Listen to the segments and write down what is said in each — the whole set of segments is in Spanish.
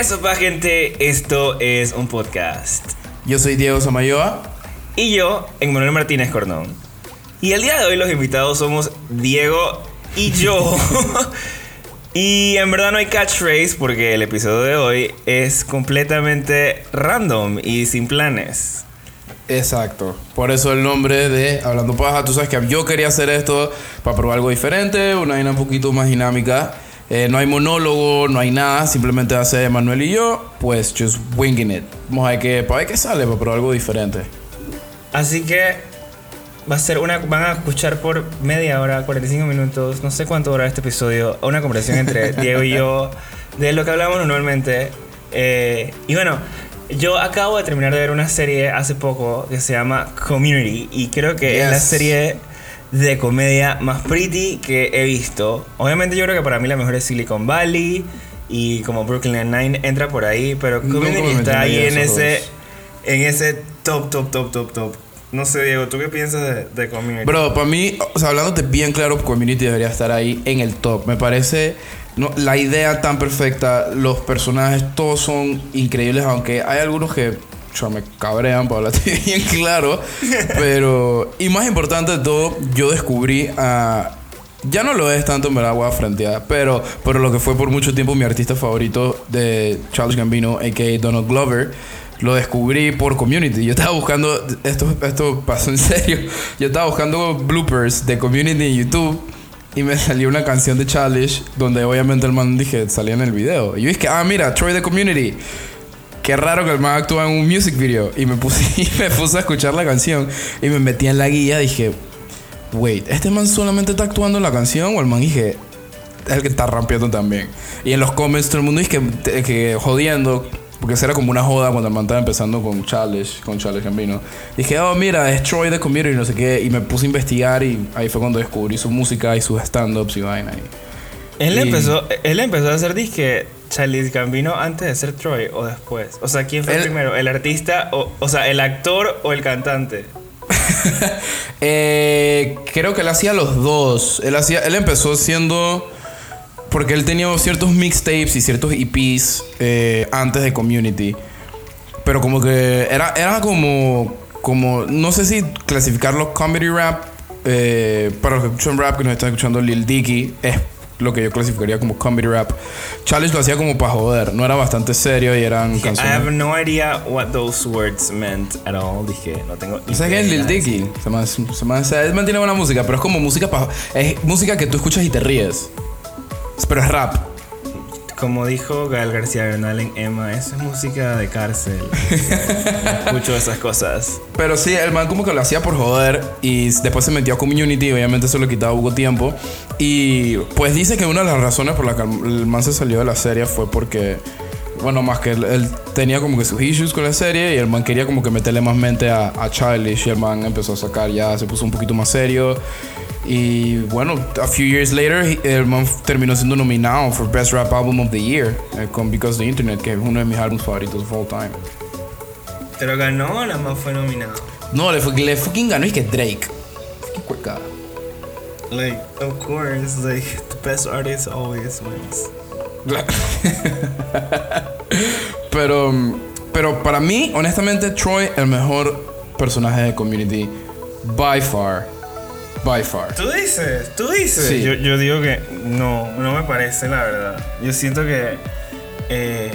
¿Qué sopa, gente? Esto es un podcast. Yo soy Diego Samayoa. Y yo, Emmanuel Martínez Cornón. Y el día de hoy los invitados somos Diego y yo. y en verdad no hay catchphrase porque el episodio de hoy es completamente random y sin planes. Exacto. Por eso el nombre de Hablando Paja. Tú sabes que yo quería hacer esto para probar algo diferente, una vaina un poquito más dinámica. Eh, no hay monólogo, no hay nada, simplemente hace Manuel y yo, pues just winging it. Vamos a ver qué, para ver qué sale, probar algo diferente. Así que va a ser una. Van a escuchar por media hora, 45 minutos, no sé cuánto dura este episodio, una conversación entre Diego y yo de lo que hablamos normalmente. Eh, y bueno, yo acabo de terminar de ver una serie hace poco que se llama Community y creo que es la serie de comedia más pretty que he visto. Obviamente yo creo que para mí la mejor es Silicon Valley y como Brooklyn Nine-Nine entra por ahí, pero Community está ahí en ese, dos. en ese top, top, top, top, top. No sé, Diego, ¿tú qué piensas de, de Community? Bro, para mí, o sea, hablándote bien claro, Community debería estar ahí en el top. Me parece no, la idea tan perfecta, los personajes, todos son increíbles, aunque hay algunos que yo, me cabrean, para hablarte bien claro. Pero, y más importante de todo, yo descubrí a. Ya no lo es tanto, en verdad, voy a frentear, pero, pero lo que fue por mucho tiempo mi artista favorito de Charles Gambino, a.k.a. Donald Glover, lo descubrí por Community. Yo estaba buscando, esto, esto pasó en serio, yo estaba buscando bloopers de Community en YouTube y me salió una canción de Childish donde obviamente el man dije, salía en el video. Y yo dije, ah, mira, Troy de Community. Qué raro que el man actúa en un music video. Y me puse, y me puse a escuchar la canción y me metí en la guía. Dije, wait, ¿este man solamente está actuando en la canción? O el man dije, es el que está rampeando también. Y en los comments todo el mundo dice que, que jodiendo. Porque eso era como una joda cuando el man estaba empezando con Challenge, con Challenge Gambino. Dije, oh, mira, es Troy de Community, no sé qué. Y me puse a investigar y ahí fue cuando descubrí su música y sus stand-ups y vaina. Y Él Y- empezó, él empezó a hacer disque Charlie Gambino antes de ser Troy o después. O sea, ¿quién fue primero? ¿El artista o, o sea, el actor o el cantante? Eh, creo que él hacía los dos. Él, hacía, él empezó siendo... Porque él tenía ciertos mixtapes y ciertos EPs eh, antes de Community. Pero como que era, era como... como no sé si clasificarlo comedy rap. eh, para los que escuchan rap, que nos están escuchando Lil Dicky, es lo que yo clasificaría como comedy rap. Challenge lo hacía como para joder. No era bastante serio y eran I canciones... have no idea what those words meant at all. Dije, no tengo ¿Sabes qué es idea. Lil Dicky? Se me, se me, o sea, él mantiene buena música, pero es como música pa- es música que tú escuchas y te ríes. Pero es rap. Como dijo Gael García Bernal en Emma, eso es música de cárcel. Escucho esas cosas. Pero sí, el man como que lo hacía por joder y después se metió a Community y obviamente eso le quitaba poco tiempo. Y pues dice que una de las razones por las que el man se salió de la serie fue porque, bueno, más que él, él tenía como que sus issues con la serie y el man quería como que meterle más mente a, a Childish y el man empezó a sacar ya, se puso un poquito más serio. Y bueno, a few years later, el man terminó siendo nominado for Best Rap Album of the Year eh, con Because the Internet, que es uno de mis álbumes favoritos of all time. Pero ganó o nada más fue nominado. No, le, le fucking ganó y que Drake. Fucking cueca. Like, of course, like, the best artist always wins. pero, pero para mí, honestamente, Troy, el mejor personaje de Community, by far. By far. Tú dices, tú dices. Sí. Yo, yo digo que no, no me parece, la verdad. Yo siento que eh,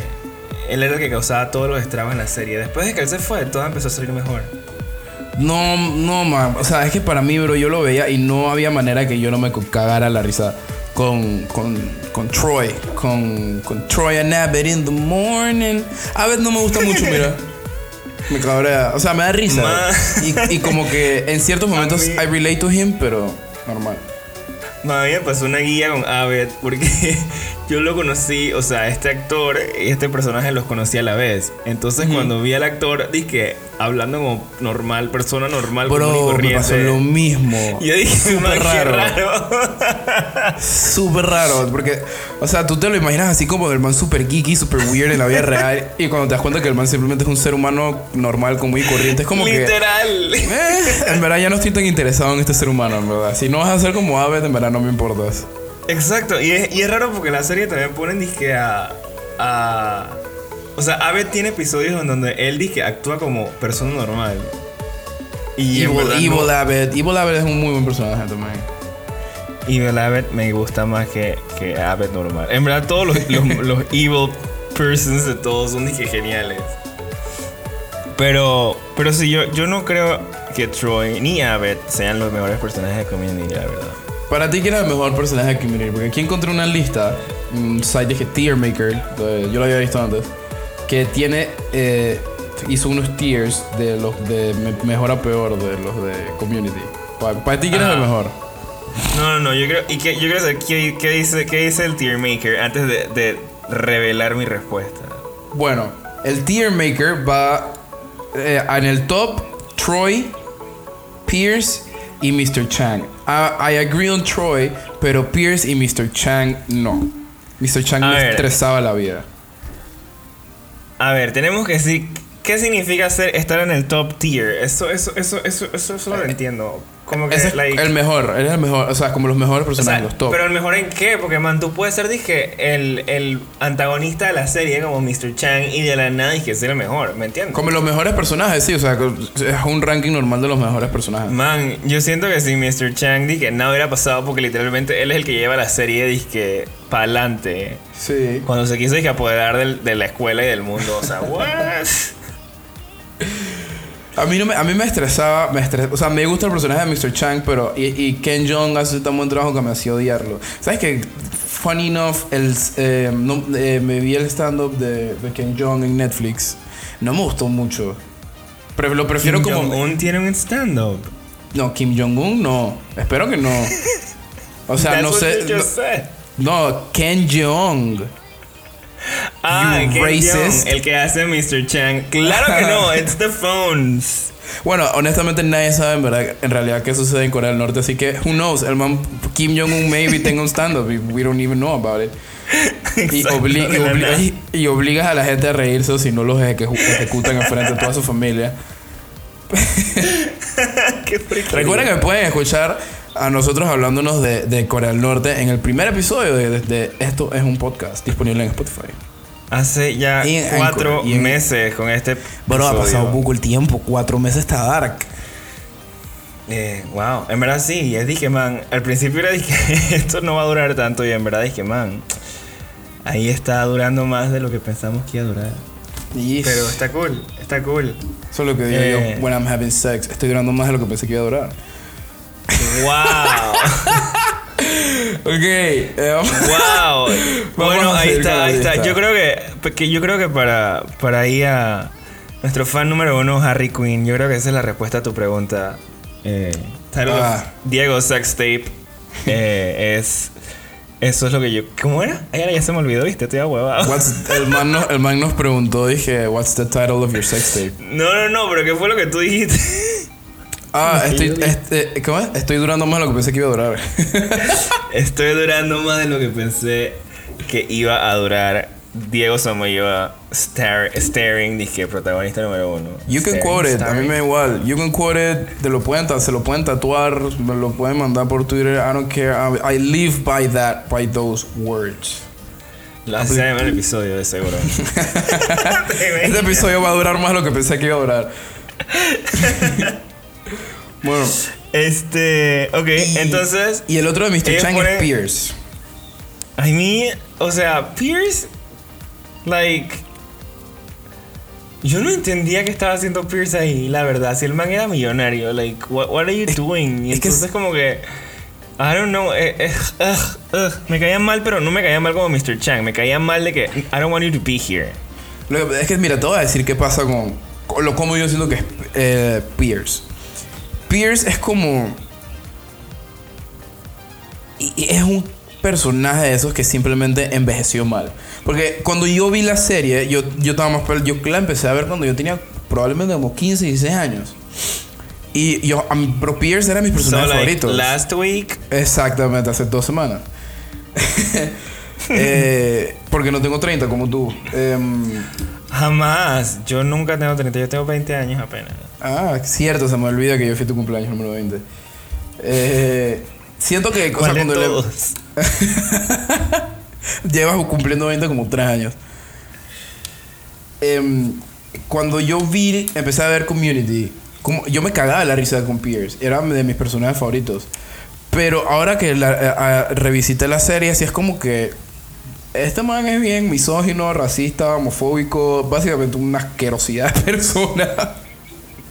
él era el que causaba todos los estragos en la serie. Después de que él se fue, todo empezó a salir mejor. No, no, man. O sea, es que para mí, bro, yo lo veía y no había manera que yo no me cagara la risa con, con, con Troy. Con, con Troy and Abbott in the morning. Abbott no me gusta mucho, mira. Me cabrea. O sea, me da risa. Ma- Y, y como que en ciertos momentos mí- I relate to him, pero normal. No, a mí me pasó una guía con Abed porque yo lo conocí, o sea, este actor y este personaje los conocí a la vez. Entonces cuando vi al actor, dije, hablando como normal, persona normal, común y Bro, me corriente. pasó lo mismo. Y yo dije, Súper "Man, qué raro. raro. Súper raro, porque, o sea, tú te lo imaginas así como el man súper geeky, súper weird en la vida real, y cuando te das cuenta que el man simplemente es un ser humano normal, común y corriente, es como que. Literal. eh, en verdad ya no estoy tan interesado en este ser humano, en verdad. Si no vas a ser como Aves, en verdad no me importas. Exacto, y es, y es raro porque en la serie también ponen disque a, a O sea, Abed tiene episodios en donde él dice que actúa como persona normal. Y Evil, Evil no- Abbott. Evil Abbott es un muy buen personaje también. Evil Abed me gusta más que, que Abed normal. En verdad, todos los, los, los evil persons de todos son dije geniales. Pero, pero sí, yo, yo no creo que Troy ni Abed sean los mejores personajes de Community, la verdad. Para ti, ¿quién es el mejor personaje de Community? Porque aquí encontré una lista, un site dije Tier Maker, yo lo había visto antes, que tiene, eh, hizo unos tiers de los de me- mejor a peor de los de Community. Pa- Para, ti, ¿quién es el mejor? No, no, no, yo creo, y que, yo quiero saber qué, qué dice, qué dice el tier maker antes de, de revelar mi respuesta. Bueno, el Tier Maker va eh, en el top Troy, Pierce y Mr. Chang. I, I agree on Troy, pero Pierce y Mr. Chang no. Mr. Chang A me ver. estresaba la vida. A ver, tenemos que decir qué significa ser estar en el top tier. Eso, eso, eso, eso, eso, eso lo entiendo. Como que Ese es like, el mejor, él es el mejor, o sea, como los mejores o personajes, sea, los top. pero el mejor en qué? Porque man, tú puedes ser dije el, el antagonista de la serie como Mr. Chang y de la nada dije ser el mejor, ¿me entiendes? Como los mejores personajes, sí, o sea, es un ranking normal de los mejores personajes. Man, yo siento que si Mr. Chang dije nada hubiera pasado porque literalmente él es el que lleva la serie dije para adelante. Sí. Cuando se quiso dije apoderar del- de la escuela y del mundo, o sea, what? A mí, no me, a mí me estresaba, me estres- o sea, me gusta el personaje de Mr. Chang, pero y, y Ken Jeong hace tan buen trabajo que me hacía odiarlo. ¿Sabes qué? Funny enough, el, eh, no- eh, me vi el stand-up de, de Ken Jeong en Netflix. No me gustó mucho. Pero lo prefiero Kim como... Jong-un tiene un stand-up. No, Kim Jong-un no. Espero que no. O sea, That's no sé... No, no, Ken Jeong. Ah, You racist. El que hace Mr. Chang. Claro que no, it's the phones. Bueno, honestamente nadie sabe en verdad, en realidad qué sucede en Corea del Norte, así que who knows, el man Kim Jong-un maybe tenga un stand-up y we don't even know about it. Y, obli- y obli- obligas a la gente a reírse o si no los ejecu- ejecutan enfrente de toda su familia. Qué. Recuerden que pueden escuchar a nosotros hablándonos de, de Corea del Norte en el primer episodio de, de- de Esto es un podcast disponible en Spotify. Hace ya Y cuatro Anchor, y en- meses con este. Bueno, ha pasado poco el tiempo, cuatro meses está Dark. Eh, wow, en verdad sí, y es dije, man, al principio era dije, esto no va a durar tanto y en verdad dije, man, ahí está durando más de lo que pensamos que iba a durar. Pero está cool, está cool. eso es lo que digo Eh. yo, when I'm having sex, estoy durando más de lo que pensé que iba a durar. Wow, Ok, eh, wow. Bueno, ahí está, ahí está. Yo creo que, que yo creo que para, para ir a nuestro fan número uno, Harry Quinn, yo creo que esa es la respuesta a tu pregunta. Eh, Ah. Diego Sex Tape eh, es eso es lo que yo. ¿Cómo era? Ay, ya se me olvidó, viste, estoy ahuevado. what's- el, man nos, el man nos preguntó, dije, what's the title of your sex tape? No, no, no, pero ¿qué fue lo que tú dijiste? Ah, estoy, este, ¿cómo es? Estoy durando más de lo que pensé que iba a durar. Estoy durando más de lo que pensé que iba a durar. Diego Samoyoa star, staring, dije, protagonista número uno. You can Staring, quote it, a mí me da igual. You can quote it, te lo pueden, se lo pueden tatuar, me lo pueden mandar por Twitter. I don't care. I, I live by that, by those words. Lo hace en el episodio, de seguro. Este episodio va a durar más de lo que pensé que iba a durar. bueno, Este, ok, entonces, y el otro de Mr. Chang ponen- es Pierce. a mí, o sea, Pierce, like, yo no entendía que estaba haciendo Pierce ahí, la verdad. Si el man era millonario, like, what, what are you doing? Y es que entonces, es- como que, I don't know, eh, eh, ugh, ugh. me caía mal, pero no me caía mal como Mr. Chang. Me caía mal de que, I don't want you to be here. Lo que- es que, mira, te voy a decir qué pasa con, con lo como yo siento que es eh, Pierce. Pierce es como. y es un personaje de esos que simplemente envejeció mal. Porque cuando yo vi la serie, yo, yo estaba más. Yo la empecé a ver cuando yo tenía probablemente como 15, 16 años. Y yo, a mí- pero Pierce era mi So, personaje like, favorito. last week, Exactamente, hace dos semanas. Eh, porque no tengo 30 como tú. Em, jamás. Yo nunca tengo 30, yo tengo 20 años apenas. Ah, cierto, se me olvida que yo fui tu cumpleaños número 20. Eh, siento que o sea, ¿Cuál de cuando le- todos? llevas cumpliendo 20 como 3 años. em, cuando yo vi, empecé a ver Community, como, yo me cagaba la risa con Pierce. Era de mis personajes favoritos. Pero ahora que la, eh, ah, revisité la serie, así es como que este man es bien misógino, racista, homofóbico, básicamente una asquerosidad de persona.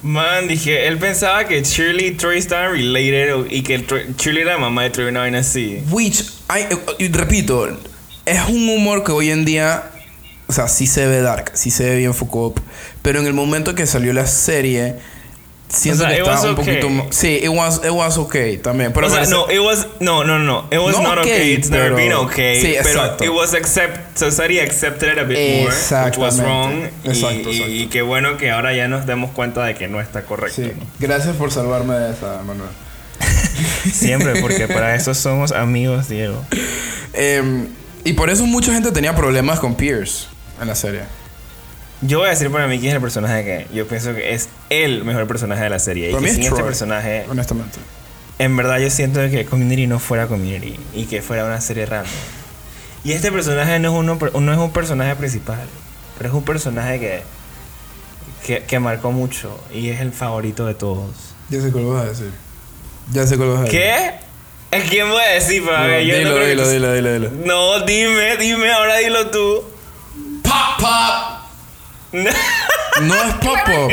Man, dije, él pensaba que Shirley y Troy estaban related y que Shirley era la mamá de Troy, una vaina así. Which, I- y repito, es un humor que hoy en día, o sea, sí se ve dark, sí se ve bien Foucault, pero en el momento que salió la serie, siento O sea, que it estaba was un okay. poquito... Sí, it was, it was okay también. Pero o sea, no, it was, no, no, no, it was No not okay, okay, it's never pero- been okay, Sí, pero exacto. it was accept, society accepted it a bit more, which was wrong, Exacto, y, exacto. y qué bueno que ahora ya nos demos cuenta de que no está correcto. Sí, gracias por salvarme de esa, Manuel. Siempre, porque para eso somos amigos, Diego. Em, y por eso mucha gente tenía problemas con Pierce en la serie. Yo voy a decir para mí quién es el personaje que yo pienso que es el mejor personaje de la serie. Para y mí que es sin este Troy. personaje, Honestamente. en verdad yo siento que Community no fuera Community y que fuera una serie random. Y este personaje no es, uno, no es un personaje principal, pero es un personaje que, que, que marcó mucho y es el favorito de todos. Ya sé cuál vas a decir. Ya sé cuál vas a decir. ¿Qué? ¿A quién voy a decir? Yo no dilo, creo dilo, dilo, dilo, dilo. No, dime, dime, ahora dilo tú. Pop, pop. No es pop pop.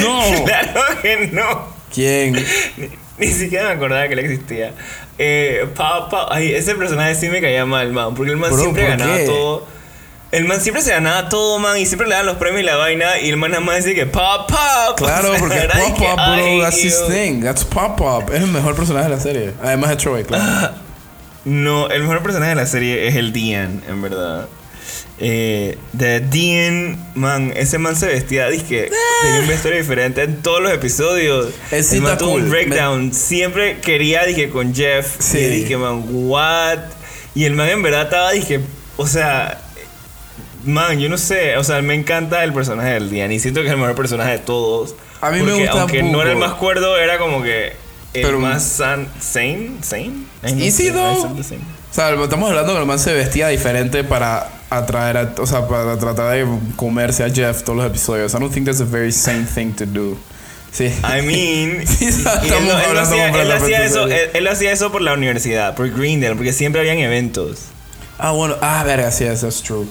No. claro que no. ¿Quién? Ni, ni siquiera me acordaba que él existía. Eh, pa, pa- ay, ese personaje sí me caía mal, man. Porque el man Bro, siempre ¿por ganaba qué? todo. El man siempre se ganaba todo, man. Y siempre le daban los premios y la vaina. Y el man nada más decía que pop, pop. Claro, porque pop pop, bro. That's his thing. That's pop pop. Es el mejor personaje de la serie. Además de Troy, claro. No, el mejor personaje de la serie es el Dean, en verdad. Eh, de Dean, man, ese man se vestía, dije, tenía un vestuario diferente en todos los episodios. El man tuvo un cool. breakdown. Siempre quería, dije, con Jeff. Sí. Y dije, man, what? Y el man en verdad estaba, dije, o sea, man, yo no sé, o sea, me encanta el personaje del Dean y siento que es el mejor personaje de todos. A mí me Porque gusta Aunque no era el más cuerdo, era como que el Pero- más san, sane, sane. ¿Y sé, sí, though? I said the same. O sea, estamos hablando que el man se vestía diferente para atraer a, o sea, para tratar de comerse a Jeff todos los episodios. I don't think that's a very sane thing to do. Sí. I mean, Sí, él, no- él hacía, él hacía eso, él hacía eso por la universidad, por Greendale, porque siempre habían eventos. Ah, bueno. Ah, verga, sí, eso es true.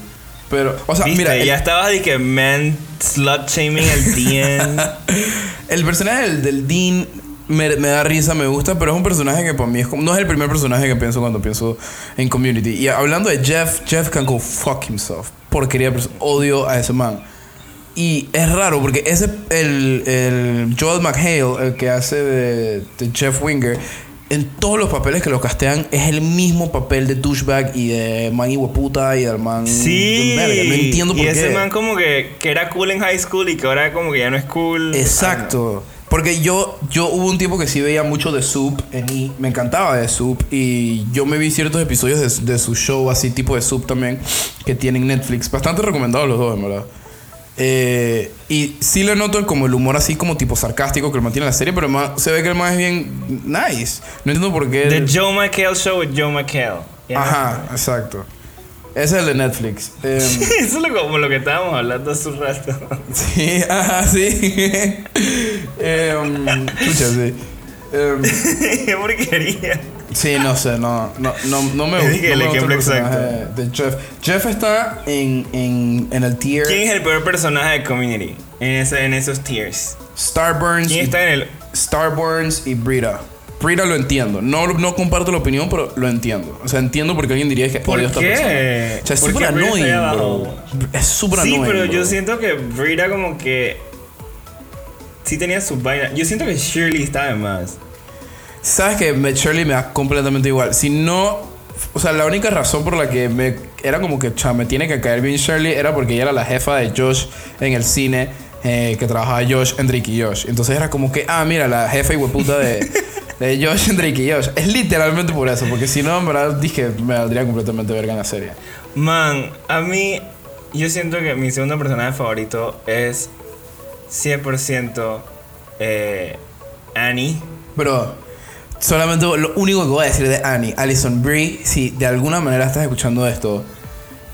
Pero, o sea, ¿Viste? mira, el, ya estabas de que man slut shaming al DN. el personaje del, del Dean me, me da risa, me gusta, pero es un personaje que para mí es como, no es el primer personaje que pienso cuando pienso en Community. Y hablando de Jeff, Jeff can go fuck himself. Porquería, odio a ese man. Y es raro porque ese, el, el Joel McHale, el que hace de, de Jeff Winger, en todos los papeles que lo castean es el mismo papel de douchebag y de man puta y del man. sí. de. No entiendo por y qué. ese man como que, que era cool en high school y que ahora como que ya no es cool. Exacto. Porque yo, yo hubo un tiempo que sí veía mucho de Soup en I. Me encantaba de Soup. Y yo me vi ciertos episodios de, de su show, así tipo de Soup también, que tienen Netflix. Bastante recomendados los dos, en verdad. Eh, y sí le noto como el humor así como tipo sarcástico que el mantiene en la serie, pero se ve que el más es bien nice. No entiendo por qué. The el- Joe McHale Show with Joe McHale. Ajá, exacto. Ese es el de Netflix. Em, Eso es lo- como lo que estábamos hablando hace un rato. Sí, ajá, sí. Em, escucha, sí. Em, Qué porquería. Sí, no sé, no, no, no, no me gusta. el no ejemplo exacto. De Jeff. Jeff está en, en, en el tier ¿Quién es el peor personaje de Community? En, ese, en esos tiers. Starburns, ¿Quién y, está en el Starburns y Brita. Brita lo entiendo. No, no comparto la opinión, pero lo entiendo. O sea, entiendo porque alguien diría que ¿Por odio a esta qué? persona. O sea, es ¿Por súper qué annoying, bro. Es súper Sí, annoying. pero yo bro. siento que Brita como que sí tenía su vaina. Yo siento que Shirley está de más. Sabes que me, Shirley me da completamente igual. Si no. O sea, la única razón por la que me. Era como que, cha, me tiene que caer bien Shirley era porque ella era la jefa de Josh en el cine. eh, que trabajaba Josh en Drake y Josh. Entonces era como que, ah, mira, la jefa y hueputa de, de Josh en Drake y Josh. Es literalmente por eso. Porque si no, en verdad dije, me valdría completamente verga en la serie. Man, a mí yo siento que mi segundo personaje favorito es 100% eh, Annie. Pero solamente lo único que voy a decir de Annie, Alison Brie, si de alguna manera estás escuchando esto,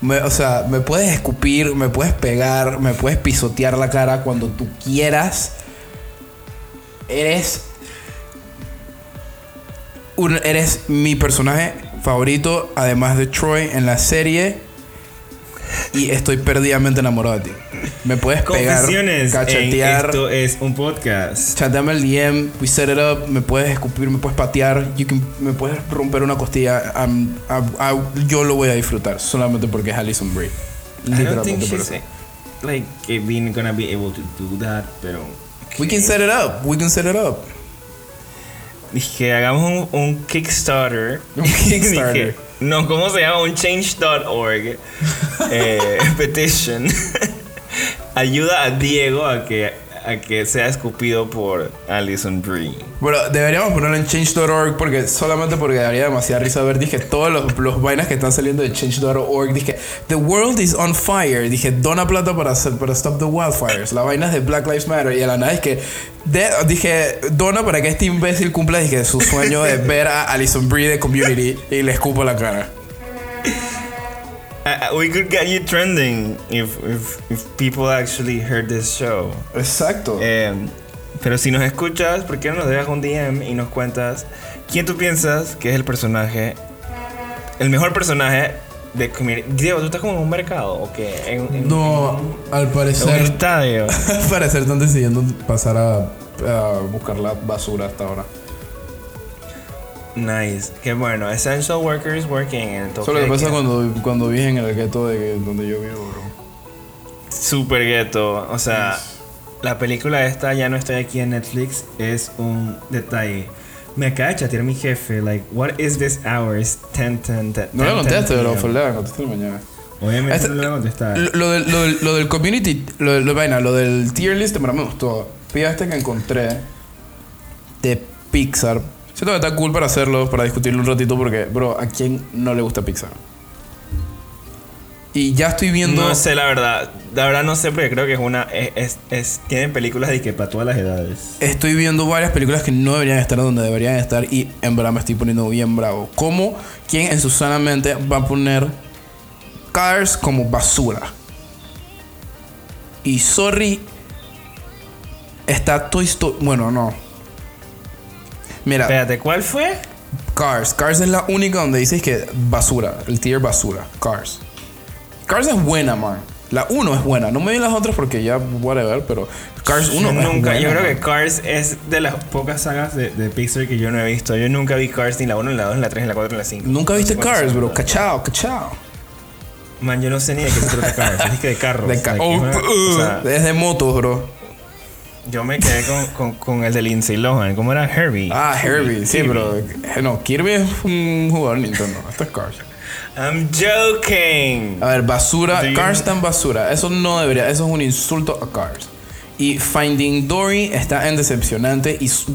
Me- o sea, me puedes escupir, me puedes pegar, me puedes pisotear la cara cuando tú quieras. Eres. un- eres mi personaje favorito, además de Troy, en la serie. Y estoy perdidamente enamorado de ti. Me puedes pegar, cachetear. Esto es un podcast. Chateame el DM, we set it up, me puedes escupir, me puedes patear, you can- me puedes romper una costilla. I'm- yo lo voy a disfrutar solamente porque es Alison Brie. Literalmente por she's eso. like even gonna be able to do that, pero We can set it up, we can set it up. dije hagamos un, un Kickstarter. Un Kickstarter. Dije, no, ¿cómo se llama? Un change.org eh, petition. Ayuda a Diego a que a que sea escupido por Alison Brie. Bueno, deberíamos ponerlo en change.org porque solamente porque daría demasiada risa ver, dije, todos los, los vainas que están saliendo de change.org, dije, the world is on fire, dije, dona plata para, para stop the wildfires, la vaina es de Black Lives Matter y a la nada es que, dije, dona para que este imbécil cumpla, dije, su sueño de ver a Alison Brie de Community y le escupo la cara. We could get you trending if, if, if people actually heard this show. Exacto. Eh, pero si nos escuchas, ¿por qué no nos dejas un DM y nos cuentas quién tú piensas que es el personaje, el mejor personaje de Community? Diego, ¿tú estás como en un mercado o qué? En, en- no, al en un parecer, estadio. al parecer están decidiendo pasar a, a buscar la basura hasta ahora. Nice. Qué bueno. Essential workers working en el toque Eso es lo que de pasa cuando, cuando vives en el gueto de que- donde yo vivo, bro. Super ghetto. O sea, la película esta ya no está aquí en Netflix. Es un detalle. Me acaba de chatear mi jefe. Like, what is this hours? 10, 10, 10. No le 10, conteste, 10 bro. PM. Fue la conteste mañana. Obviamente Este- no le voy a contestar. Lo, lo del, lo, del, lo del community, lo, del- lo, vaina, lo del tier list, pero me gustó. Fíjate que encontré de Pixar. Que está cool para hacerlo, para discutirlo un ratito, porque, bro, ¿a quién no le gusta Pixar? Y ya estoy viendo. No sé, la verdad. La verdad no sé, porque creo que es una. Es, es, es- tienen películas de que para todas las edades. Estoy viendo varias películas que no deberían estar donde deberían estar y en verdad me estoy poniendo bien bravo. ¿Cómo? ¿Quién en su sana mente va a poner Cars como basura? Y sorry, está Toy Story. Bueno, no. Mira, Espérate, ¿cuál fue? Cars. Cars es la única donde dices que basura. El tier basura. Cars. Cars es buena, man. La 1 es buena. No me vi las otras porque ya, whatever, pero Cars 1 Yo es nunca, buena, yo creo man. que Cars es de las pocas sagas de, de Pixar que yo no he visto. Yo nunca vi Cars ni la 1, ni la 2, ni la 3, ni la 4, ni la 5. Nunca viste Cars, bro. Cachao, cachao. Man, yo no sé ni de qué se trata Cars. Es que de carros. De ca- like, oh, es una- o sea, uh, es de motos, bro. Yo me quedé con, con, con el de Lindsay Lohan. ¿Cómo era Herbie? Ah, Herbie. Sí, Kirby. pero. eh, No, Kirby es un jugador Nintendo. Esto es Cars. I'm joking. A ver, basura. Do Cars en basura. Eso no debería. Eso es un insulto a Cars. Y Finding Dory está en decepcionante y su-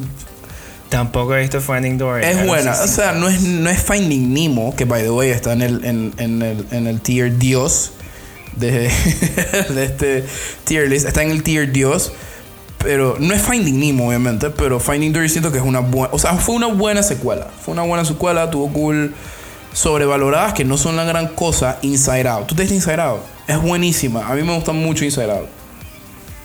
Tampoco he visto Finding Dory. es buena. O sea, no es, no es Finding Nemo, que by the way está en el, en, en el, en el tier Dios de, de este tier list. Está en el tier Dios. Pero no es Finding Nemo, obviamente. Pero Finding Dory siento que es una buena. O sea, fue una buena secuela. Fue una buena secuela. Tuvo cool. Sobrevaloradas que no son la gran cosa. Inside Out. ¿Tú te viste Inside Out? Es buenísima. A mí me gusta mucho Inside Out.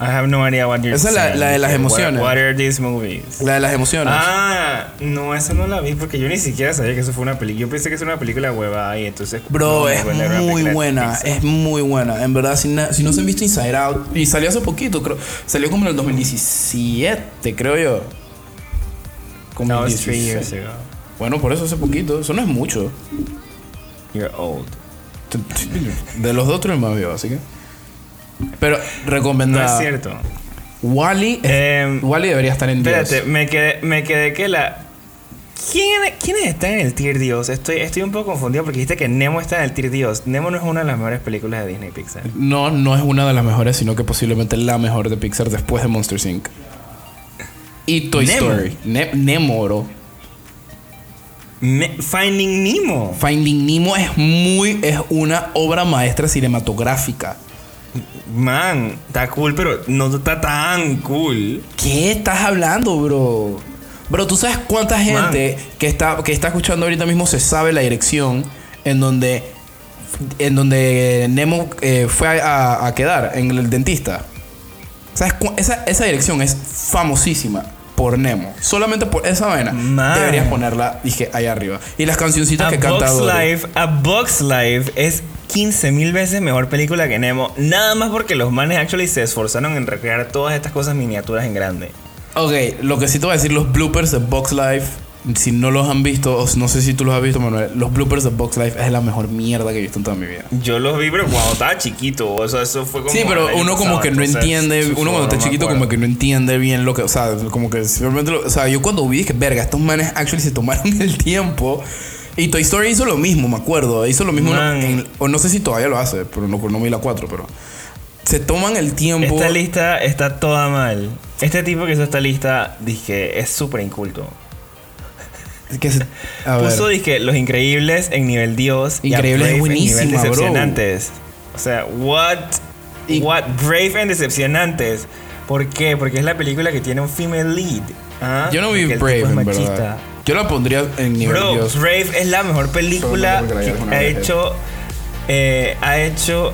I have no idea what you're Esa es la- de las What- emociones. What, are these movies? La de las emociones. Ah, no, esa no la vi porque yo ni siquiera sabía que eso fue una película. Yo pensé que era una película hueva y entonces. Bro, no, es muy buena, es muy buena. En verdad, si, na- si no se han visto Inside Out, y salió hace poquito, creo. Salió como en el 2017, creo yo. Como three 16. years ago. Bueno, por eso hace poquito. Eso no es mucho. You're old. De los dos, tú eres más viejo, así que. Pero, No recomendada. es cierto. Wally. Em, Wally debería estar en 10. Espérate, me quedé, me quedé que la. ¿Quién, ¿Quiénes están en el tier Dios? Estoy, estoy un poco confundido porque dijiste que Nemo está en el tier Dios. Nemo no es una de las mejores películas de Disney Pixar. No, no es una de las mejores, sino que posiblemente la mejor de Pixar después de Monster Inc. Y Toy Nemo. Story. Ne- Nemo, bro. Finding Nemo. Finding Nemo es muy. es una obra maestra cinematográfica. Man, está cool, pero no está tan cool. ¿Qué estás hablando, bro? Bro, ¿tú sabes cuánta gente que está, que está escuchando ahorita mismo se sabe la dirección en donde en donde Nemo eh, fue a, a quedar, en el dentista. ¿Sabes? Esa, esa dirección es famosísima por Nemo. Solamente por esa vaina. Man. Deberías ponerla, dije, ahí arriba. Y las cancioncitas A que canta Box Dory. Life, A Box Life es 15 mil veces mejor película que Nemo. Nada más porque los manes actually se esforzaron en recrear todas estas cosas miniaturas en grande. Ok, lo que sí te voy a decir, los bloopers de Box Life, si no los han visto, no sé si tú los has visto, Manuel, los bloopers de Box Life es la mejor mierda que he visto en toda mi vida. Yo los vi, pero cuando estaba chiquito. O sea, eso fue como. Sí, pero uno como pasado, que no entiende, uno cuando está chiquito como que no entiende bien lo que, o sea, como que simplemente, lo- o sea, yo cuando vi dije, verga, estos manes actually se tomaron el tiempo. Y Toy Story hizo lo mismo, me acuerdo. Hizo lo mismo, Man. en- o no sé si todavía lo hace, pero no, no vi la 4, pero se toman el tiempo. Esta lista está toda mal. Este tipo que hizo esta lista, dije, es súper inculto. Que se- a ver. Puso, dije, Los Increíbles en nivel Dios. Increíbles es bro. Decepcionantes. O sea, what? Y- what? Brave en Decepcionantes. ¿Por qué? Porque es la película que tiene un female lead. ¿ah? Yo no vi Porque Brave, en machista. verdad. Yo la pondría en nivel Bro, Dios. Brave es la mejor película que alguna ha hecho, eh, ha hecho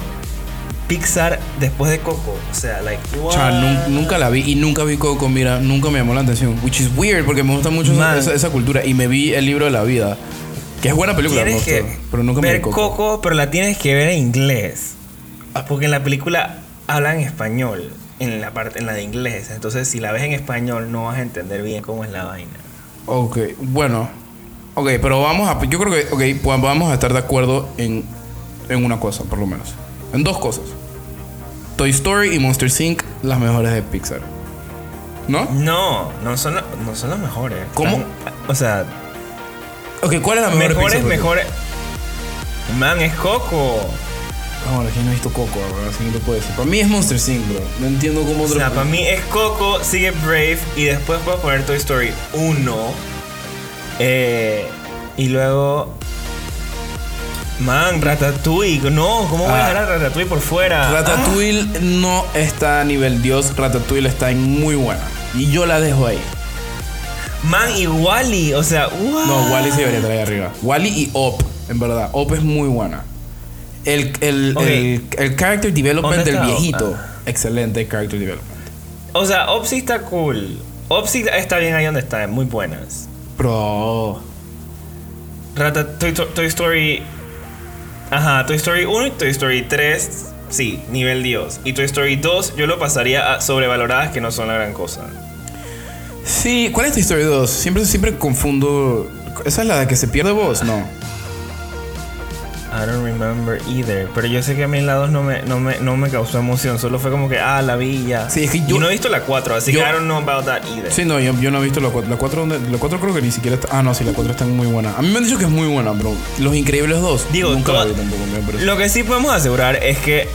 Pixar después de Coco. O sea, like, O sea, nunca la vi y nunca vi Coco, mira, nunca me llamó la atención. Which is weird porque me gusta mucho esa, esa- cultura. Y me vi el libro de la vida, que es buena película, me Tienes gustó, que pero nunca me ver vi Coco. Coco, pero la tienes que ver en inglés. Porque en la película hablan español, en la parte en la de inglés. Entonces, si la ves en español, no vas a entender bien cómo es la vaina. Ok, bueno. Ok, pero vamos a. Yo creo que. Ok, pues vamos a estar de acuerdo en, en una cosa, por lo menos. En dos cosas: Toy Story y Monster Inc., las mejores de Pixar. ¿No? No, no son, no son los mejores. ¿Cómo? Están- o sea, Ok, ¿cuál es la mejor mejores, Pixar? mejores. Man, es Coco. Ahora, que no he visto Coco, ahora, así no te puedo decir. Para mí es Monster Inc., bro. No entiendo cómo O otro. sea, para mí es Coco, sigue Brave y después puedo poner Toy Story 1. Eh, y luego. Man, Ratatouille. No, ¿cómo voy a Ah. dejar a Ratatouille por fuera? Ratatouille no está a nivel Dios, Ratatouille está en muy buena. Y yo la dejo ahí. Ah, man, y Wally. O sea, what? No, Wally se debería ahí arriba. Wally y Op, en verdad. Op es muy buena. El, el, el, el character development ¿Dónde del Op? viejito. Ah. Excelente character development. O sea, Opsy está cool. Opsy está bien ahí donde está, muy buenas. Bro. Ratatouille, Toy Story. Ajá, Toy Story 1 y Toy Story 3. Sí, nivel Dios. Y Toy Story 2 yo lo pasaría a sobrevaloradas que no son la gran cosa. Sí, ¿cuál es tu historia 2? Siempre, siempre confundo. ¿Esa es la de que se pierde voz? No. I don't remember either. Pero yo sé que a mí la 2 no me, no, me, no me causó emoción. Solo fue como que, ah, la vi ya. Sí, es que yo- Y no he visto la 4, así yo- que I don't know about that either. Sí, no, yo, yo no he visto la 4. La 4, la 4 creo que ni siquiera está. Ah, no, sí, la 4 está muy buena. A mí me han dicho que es muy buena, bro. Los Increíbles 2. Digo, nunca toda- la vi tampoco. me. Lo que sí podemos asegurar es que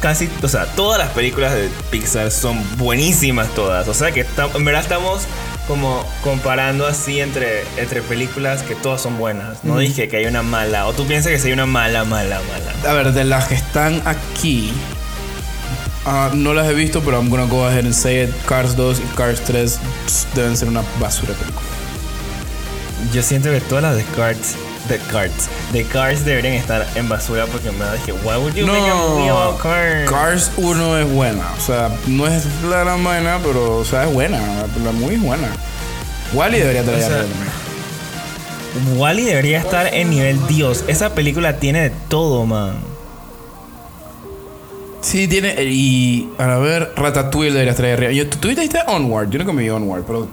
casi, o sea, todas las películas de Pixar son buenísimas todas. O sea que esta- en verdad estamos como comparando así entre, entre películas que todas son buenas. No dije que hay una mala. O tú piensas que si hay una mala, mala, mala. A ver, de las que están aquí. ah, no las he visto, pero I'm gonna go ahead and say it. Cars 2 y Cars 3 pss, deben ser una basura de película. Yo siento que todas las de Cars, de Cars, de Cars deberían estar en basura porque me dije, why would you make a movie No, about cars? Cars 1 es buena. O sea, no es la gran vaina, pero o sea, es buena. La movie es buena. Wally debería estar O sea. Wally debería estar en nivel Dios. Esa película tiene de todo, man. Sí, tiene. Y. A ver, Ratatouille debería estar ahí arriba. Yo, ¿Tú viste Onward? Yo nunca me vi Onward, pero.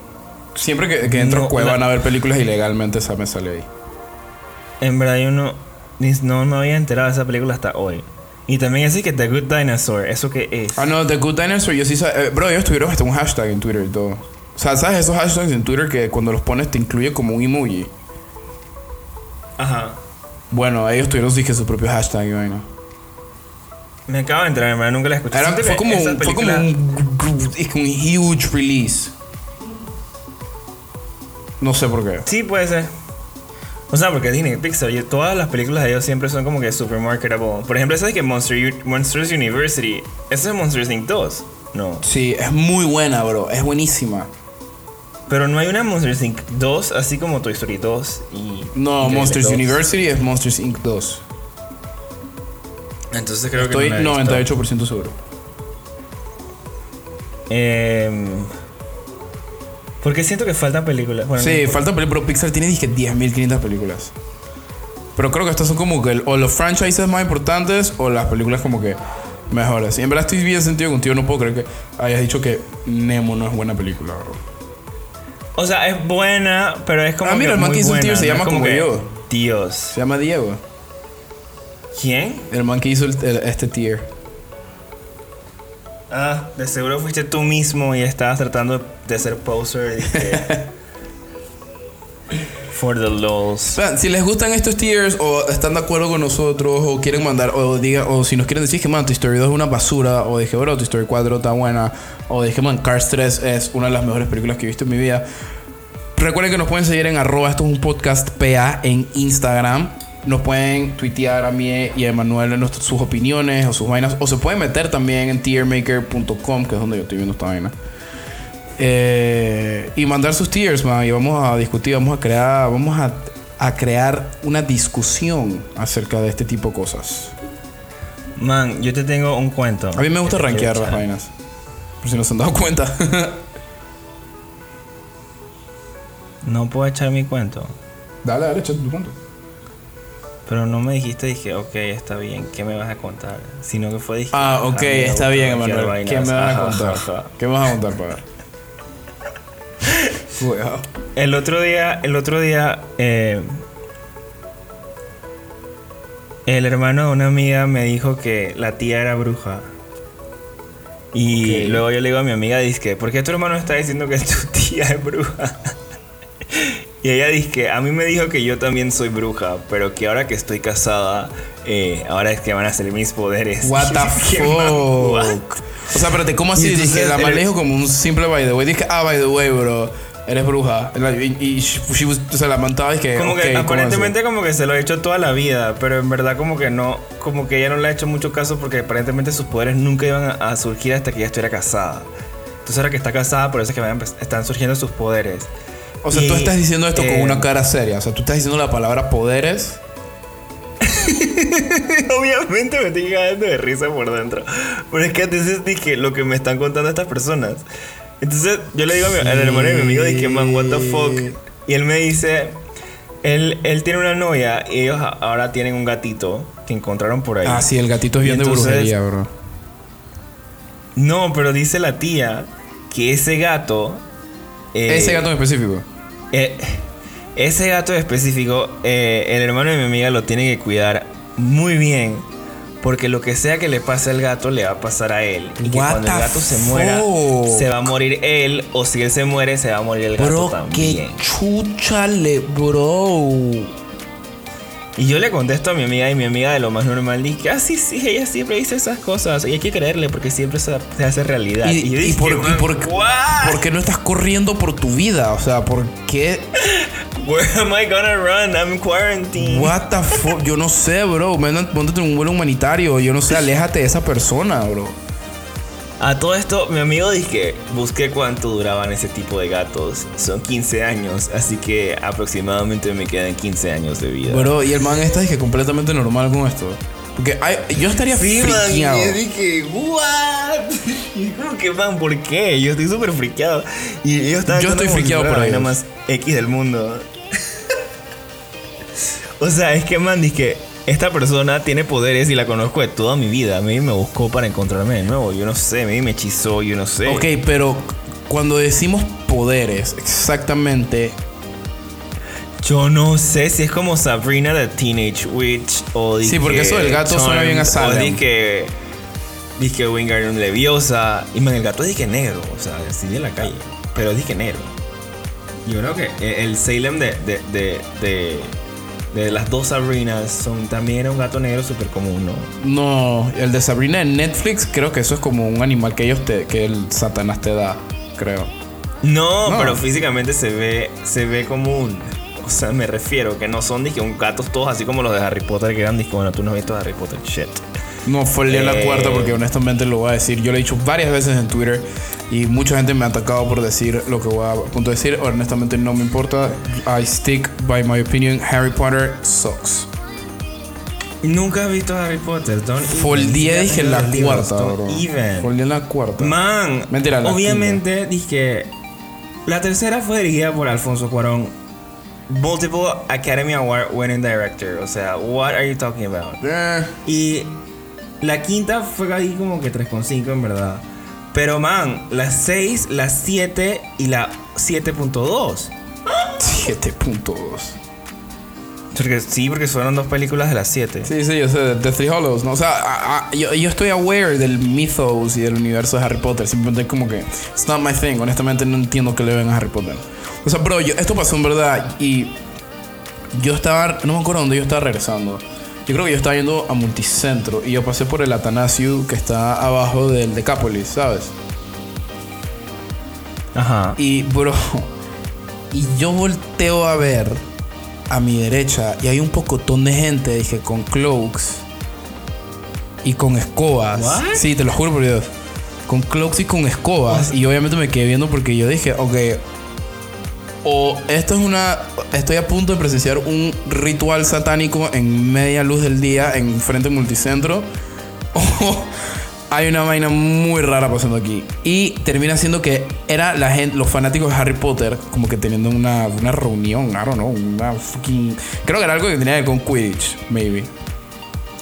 Siempre que, que entro No, a Cuevan la- a ver películas ilegalmente, esa me sale ahí. En verdad yo no, no me había enterado de esa película hasta hoy. Y también así que The Good Dinosaur, ¿eso qué es? Ah, no, The Good Dinosaur, yo sí sabía. eh, bro, ellos tuvieron hasta un hashtag en Twitter y todo. O sea, ¿sabes esos hashtags en Twitter que cuando los pones te incluye como un emoji? Ajá. Bueno, ellos tuvieron sí que su propio hashtag y vaina. Me acabo de enterar, en verdad nunca la escuché. Era- fue, como, fue película- un, es como un huge release. No sé por qué. Sí, puede ser. O sea, porque Disney Pixar, y todas las películas de ellos siempre son como que super marketable. Por ejemplo, ¿sabes que Monster U- Monsters University? Eso es Monsters Inc. 2. No. Sí, es muy buena, bro. Es buenísima. Pero no hay una Monsters Inc. 2, así como Toy Story 2 y. No, Monsters 2. University es Monsters Inc. 2. Entonces creo Estoy que no he visto. 98% seguro. Em, porque siento que faltan películas. Bueno, Sí, no- falta películas, pero Pixar tiene dije 10.500 películas. Pero creo que estas son como que el- o los franchises más importantes o las películas como que mejores. Y en verdad estoy bien sentido contigo, no puedo creer que hayas dicho que Nemo no es buena película, bro. O sea, es buena, pero es como. Ah, mira, que el man que hizo el tier se no llama como que, yo. Dios. Se llama Diego. ¿Quién? El man que hizo el- el- este tier. Ah, de seguro fuiste tú mismo y estabas tratando de ser poser. For the lols. Si les gustan estos tiers o están de acuerdo con nosotros o quieren mandar o diga o si nos quieren decir que man Toy Story 2 es una basura o dije bro Toy Story 4 está buena o dije man Cars 3 es una de las mejores películas que he visto en mi vida recuerden que nos pueden seguir en arroba esto es un podcast PA en Instagram nos pueden tuitear a mí y a Emanuel en sus opiniones o sus vainas o se pueden meter también en tiermaker.com que es donde yo estoy viendo esta vaina eh, y mandar sus tiers, man. Y vamos a discutir, vamos a crear, vamos a, a crear una discusión acerca de este tipo de cosas. Man, yo te tengo un cuento. A mí me gusta que te rankear las echar. vainas. Por si no se han dado cuenta. No puedo echar mi cuento. dale, dale, échate tu punto. Pero no me dijiste, dije, ok, está bien, ¿qué me vas a contar? Sino que fue, dije, Ah, ok, está bien, Emanuel. ¿Qué me vas a contar? ¿Qué me vas a contar para? El otro día, el otro día, eh, el hermano de una amiga me dijo que la tía era bruja. Y luego yo le digo a mi amiga, dice, ¿por qué tu hermano está diciendo que tu tía es bruja? Y ella dice que a mí me dijo que yo también soy bruja, pero que ahora que estoy casada, eh, ahora es que van a ser mis poderes. What the fuck? O sea, espérate, ¿cómo así? Dije, la el- man le dijo como un simple by the way. Dije, ah, by the way, bro. Eres bruja. Y, sea, la mantaba y que. Como que ¿cómo aparentemente como que se lo ha hecho toda la vida, pero en verdad como que no, como que ella no le ha hecho mucho caso porque aparentemente sus poderes nunca iban a, surgir hasta que ella estuviera casada. Entonces ahora que está casada, por eso es que están surgiendo sus poderes. O sea, tú estás diciendo esto con eh, una cara seria. O sea, tú estás diciendo la palabra poderes. Obviamente me estoy cagando de risa por dentro. Pero es que entonces dije lo que me están contando estas personas. Entonces yo le digo a mi- al hermano de mi amigo, dije, man, what the fuck. Y él me dice, él, él tiene una novia y ellos ahora tienen un gatito que encontraron por ahí. Ah, sí, el gatito es bien de brujería, bro. No, pero dice la tía que ese gato. Eh, Ese gato en específico. eh, ese gato específico, eh, el hermano de mi amiga lo tiene que cuidar muy bien. Porque lo que sea que le pase al gato le va a pasar a él. Y que What cuando el gato se muera, se va a morir él. O si él se muere, se va a morir el gato Bro, también. qué chucha le, bro. Y yo le contesto a mi amiga y mi amiga de lo más normal dice, ah, sí, sí, ella siempre dice esas cosas. Y hay que creerle porque siempre se, se hace realidad. Y, yo y dije, por, y "Man, por-? ¿por qué no estás corriendo por tu vida? O sea, ¿por qué? Where am I gonna run? I'm quarantined. What the fuck? Yo no sé, bro. Póntate en un vuelo humanitario. Yo no sé, aléjate de esa persona, bro. A todo esto, mi amigo que busqué cuánto duraban ese tipo de gatos. Son 15 años, así que aproximadamente me quedan 15 años de vida. Bro, y el man está dije completamente normal con esto. Porque hay- yo estaría Sí, man, y yo dije, ¿what? Y como que, man, ¿por qué? Yo estoy súper friqueado. Y ellos están Yo estoy friqueado por vaina ellos. más X del mundo. o sea, es que, man, que esta persona tiene poderes y la conozco de toda mi vida. A mí me buscó para encontrarme de nuevo. Yo no sé, a mí me hechizó, yo no sé. Ok, pero cuando decimos poderes, exactamente. Yo no sé si es como Sabrina the Teenage Witch o Sí, porque que eso del gato suena bien a O Salem. di que. Di que Wingardium Leviosa. Y man, el gato di que negro. O sea, así de la calle. Pero di que negro. Yo creo que el Salem de. de, de, de, de las dos Sabrinas son, también era un gato negro súper común, ¿no? No, el de Sabrina en Netflix, creo que eso es como un animal que ellos te, que el Satanás te da, creo. No, No. pero físicamente se ve, se ve común. O sea, me refiero que no son dije, un gatos todos así como los de Harry Potter que eran dije, bueno, tú no has visto Harry Potter, shit. No fue en la Eh. cuarta porque honestamente lo voy a decir. Yo lo he dicho varias veces en Twitter y mucha gente me ha atacado por decir lo que voy a, punto de decir. Honestamente no me importa. I stick by my opinion. Harry Potter sucks. Nunca has visto Harry Potter. Foldié, dije, en la cuarta. Foldié en la cuarta. Man, Mentira, la obviamente dije la tercera fue dirigida por Alfonso Cuarón, multiple Academy Award winning director. O sea, what are you talking about? Eh, Y la quinta fue ahí como que 3.5 en verdad. Pero man, la 6, la 7 y la 7.2. 7.2. Porque, sí, porque fueron dos películas de las 7. Sí, sí, yo sé, The Three Hollows, ¿no? O sea, a- a- yo, yo estoy aware del mythos y del universo de Harry Potter. Simplemente como que, it's not my thing. Honestamente, no entiendo qué le ven a Harry Potter. O sea, bro, yo, esto pasó en verdad y yo estaba, no me acuerdo dónde yo estaba regresando. Yo creo que yo estaba yendo a Multicentro y yo pasé por el Atanasio que está abajo del Decapolis, ¿sabes? Ajá. Y, bro, y yo volteo a ver a mi derecha y hay un pocotón de gente, dije, con cloaks y con escobas. What? Sí, te lo juro por Dios. Con cloaks y con escobas. Y obviamente me quedé viendo porque yo dije, ok, o esto es una. Estoy a punto de presenciar un ritual satánico en media luz del día en frente multicentro. O hay una vaina muy rara pasando aquí. Y termina siendo que era la gente, los fanáticos de Harry Potter, como que teniendo una, una reunión, I don't know, una fucking. Creo que era algo que tenía que ver con Quidditch, maybe.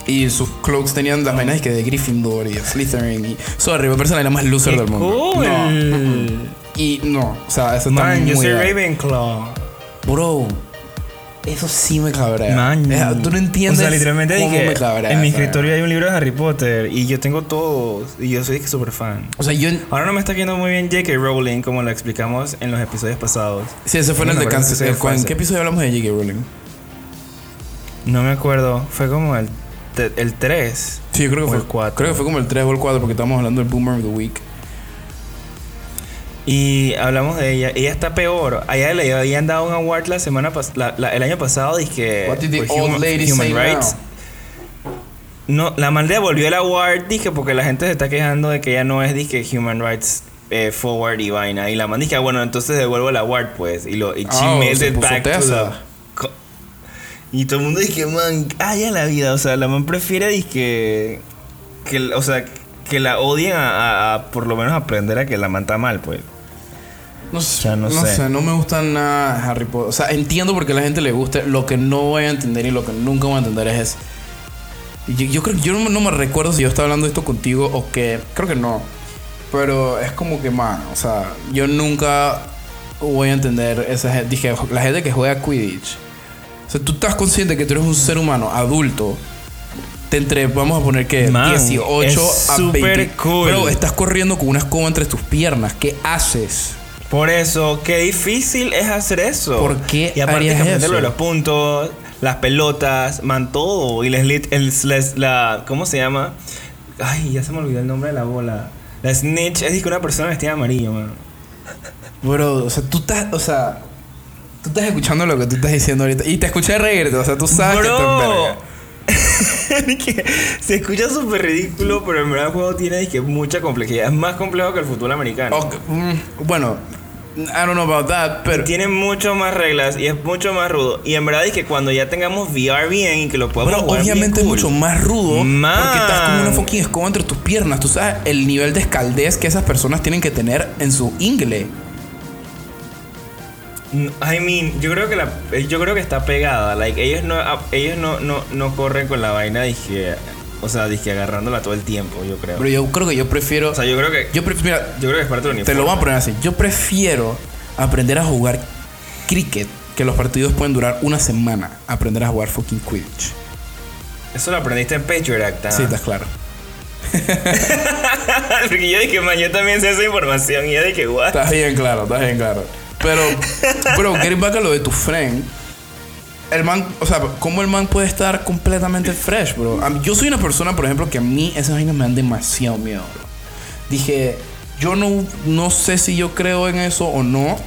Y sus cloaks tenían las vainas que de Gryffindor y de Slytherin. Y. Sorry, parece la vaina más loser Qué del mundo. cool. No. Y no, o sea, eso está Man, muy yo soy. Ravenclaw. Bro, eso sí me cabrea. Man. Eh, Tú no entiendes O sea, literalmente cómo dije, me cabrea. en mi escritorio hay un libro de Harry Potter y yo tengo todos y yo soy súper fan. O sea, yo... Ahora no me está yendo muy bien J.K. Rowling como lo explicamos en los episodios pasados. Sí, ese fue en el de ¿En qué episodio hablamos de J.K. Rowling? No me acuerdo, fue como el, el 3. Sí, yo creo que O fue el cuatro. Creo que fue como el 3 o el 4 porque estábamos hablando del Boomer of the Week. Y hablamos de ella. Ella está peor. A ella le habían dado un award la semana pas- la- la- el año pasado. Dije. What did the old human, lady human say rights. No, la man devolvió el award. Dije porque la gente se está quejando de que ella no es dije human rights eh, forward y vaina. Y la man dije, "Ah, bueno, entonces devuelvo el award pues. Y lo y she Oh, mailed se it back to the Y todo el mundo dije, man, haya la vida. O sea, la man prefiere dije que, o sea, que la odien a, a- a por lo menos aprender a que la man está mal, pues. No sé, sea, no no sé. sé, no me gusta nada Harry Potter. O sea, entiendo por qué la gente le gusta. Lo que no voy a entender y lo que nunca voy a entender es. Yo, yo creo que yo no, no me recuerdo si yo estaba hablando de esto contigo o que. Creo que no. Pero es como que, man, o sea, yo nunca voy a entender esa gente. Dije, la gente que juega Quidditch. O sea, tú estás consciente que tú eres un ser humano adulto. Te entre, vamos a poner que Man, 18 es a súper 20. cool. Pero estás corriendo con una escoba entre tus piernas. ¿Qué haces? Por eso, qué difícil es hacer eso. ¿Por qué Y aparte harías que eso? de los puntos, las pelotas, man, todo. Y les, el, les- la, ¿cómo se llama? Ay, ya se me olvidó el nombre de la bola. La snitch es que una persona vestida de amarillo, man. Bro, o sea, tú estás, o sea, tú estás escuchando lo que tú estás diciendo ahorita y te escuché reírte, o sea, tú sabes que verga. que se escucha súper ridículo, pero en verdad el juego tiene dizque, mucha complejidad. Es más complejo que el fútbol americano. Ok, mm, bueno, I don't know about that, pero Tiene mucho más reglas y es mucho más rudo. Y en verdad es que cuando ya tengamos VR bien y que lo podamos Bueno, jugar bien obviamente es cool. mucho más rudo Man. porque estás como una fucking escoba entre tus piernas. Tú sabes el nivel de escaldez que esas personas tienen que tener en su ingle. I mean, yo creo que la yo creo que está pegada, like ellos no a- ellos no no no corren con la vaina dije, o sea, dije agarrándola todo el tiempo, yo creo. Pero yo creo que yo prefiero. o sea, yo creo que yo pref- mira, yo creo que es parte del te uniforme. lo voy a poner así. Yo prefiero aprender a jugar cricket, que los partidos pueden durar una semana. Aprender a jugar fucking Quidditch. Eso lo aprendiste en Patriot Act. ¿ah? Sí, estás claro. Porque yo dije, man, yo también sé esa información y yo dije, what? Estás bien claro, estás bien claro. Pero, bro, getting back a lo de tu friend. El man, o sea, ¿cómo el man puede estar completamente fresh, bro? A mí- yo soy una persona, por ejemplo, que a mí esas vainas me dan demasiado miedo, bro. Dije, yo no, no sé si yo creo en eso o no,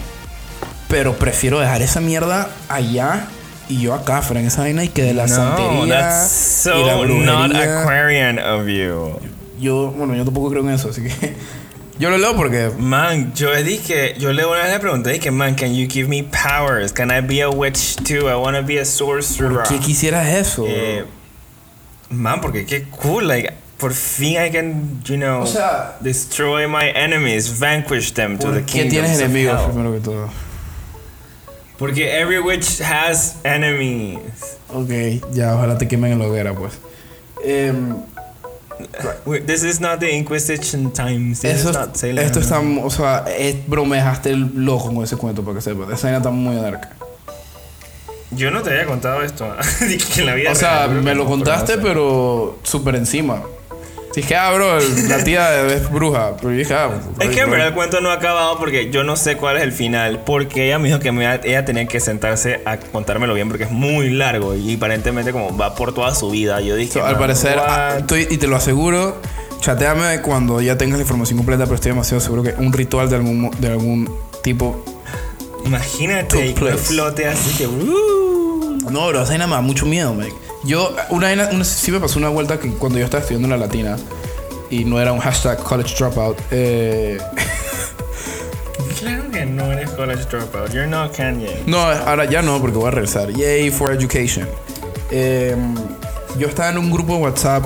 pero prefiero dejar esa mierda allá y yo acá, en esa vaina y que de la no, santería that's y la so not brujería. Aquarian of you. Yo, bueno, yo tampoco creo en eso, así que yo lo leo porque Man, yo dije, yo le una vez le pregunté, dije, man, can you give me powers? Can I be a witch too? I want to be a sorcerer. ¿Por qué quisieras eso? Eh, Man, porque qué cool, like, por fin I can, you know, O sea- destroy my enemies, vanquish them to the ¿Por qué tienes enemigos hell. primero que todo? Porque every witch has enemies. Ok, ya, ojalá te quemen en la hoguera, pues. Em, We- This is not the Inquisition times. This eso, is not Salem. esto está, o sea, es, bro, me dejaste el loco con ese cuento para que sepas. Esa vaina está muy dark. Yo no te había contado esto. Que en la vida O sea, real, me lo contaste, pero súper encima. Dije, ah, bro, la tía es bruja. Pero dije, ah, Es que en verdad el cuento no ha acabado porque yo no sé cuál es el final. Porque ella me dijo que me iba- ella tenía que sentarse a contármelo bien porque es muy largo y aparentemente como va por toda su vida. Yo dije, So, al "Man, parecer, ah, what?" estoy- y te lo aseguro, chateame cuando ya tengas la información completa, pero estoy demasiado seguro que un ritual de algún, de algún tipo. imagínate y que flote así que. "Uh". No, bro, esa vaina me da mucho miedo, man. Yo, una vaina, una- sí me pasó una vuelta que cuando yo estaba estudiando en la latina y no era un hashtag college dropout, eh, Claro que no eres college dropout. You're not Kanye. No, ahora ya no, porque voy a regresar. Yay for education. Eh, yo estaba en un grupo de WhatsApp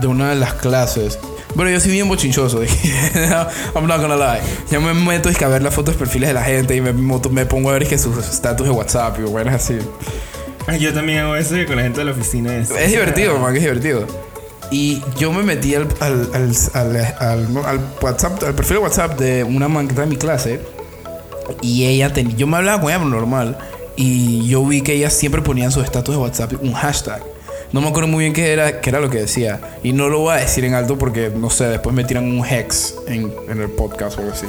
de una de las clases. Bueno, yo soy bien bochinchoso. I'm not gonna lie. Yo me meto es que a ver las fotos perfiles de la gente y me, me pongo a ver es que sus estatus de WhatsApp y bueno, así. Ay, Yo también hago eso y con la gente de la oficina. Es, Es divertido, man, es divertido. Y yo me metí al, al, al, al, WhatsApp, al perfil de WhatsApp de una man que está en mi clase. Y ella tenía. Yo me hablaba con ella normal. Y yo vi que ella siempre ponía en sus estatus de WhatsApp un hashtag. No me acuerdo muy bien qué era, qué era lo que decía. Y no lo voy a decir en alto porque, no sé, después me tiran un hex en, en el podcast o algo así.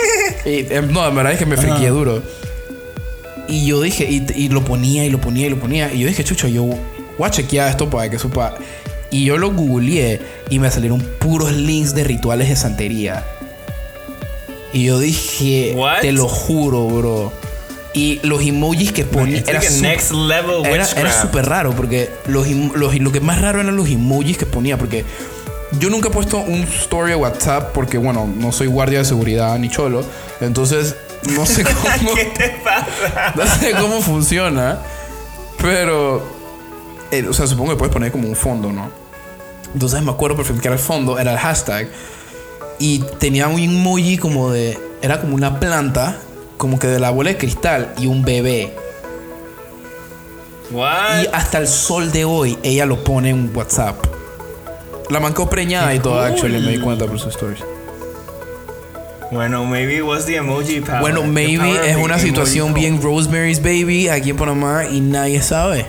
y, em, no, la verdad es que me friqué duro. Y yo dije, y, y lo ponía y lo ponía y lo ponía. Y yo dije, chucho, yo voy a chequear esto para que supa. Y yo lo googleé y me salieron puros links de rituales de santería. Y yo dije, What? te lo juro, bro. Y los emojis que ponía era like a súper raro porque los, em- los- lo que más raro eran los emojis que ponía porque yo nunca he puesto un story de WhatsApp porque bueno no soy guardia de seguridad ni cholo entonces no sé cómo ¿Qué te pasa? no sé cómo funciona pero eh, o sea supongo que puedes poner como un fondo no entonces me acuerdo perfecto que era el fondo era el hashtag y tenía un emoji como de era como una planta como que de la bola de cristal y un bebé What? y hasta el sol de hoy ella lo pone en WhatsApp. La mancó preñada y todo, cool. actually, me di cuenta por sus stories. Bueno, maybe it was the emoji power. Bueno, maybe es una situación bien Rosemary's Baby aquí en Panamá y nadie sabe.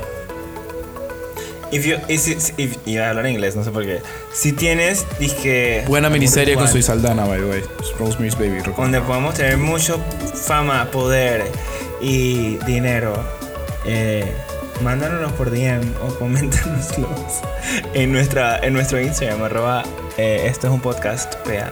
If you, is if, iba a hablar en inglés, no sé por qué. Si tienes, dije. Buena miniserie con Soy Saldana, by the way. Rosemary's Baby, recuerdo. Donde podemos tener mucho fama, poder y dinero. Eh, mándanos por DM o coméntanoslos en, nuestra, en nuestro Instagram, arroba, eh, esto es un podcast PA.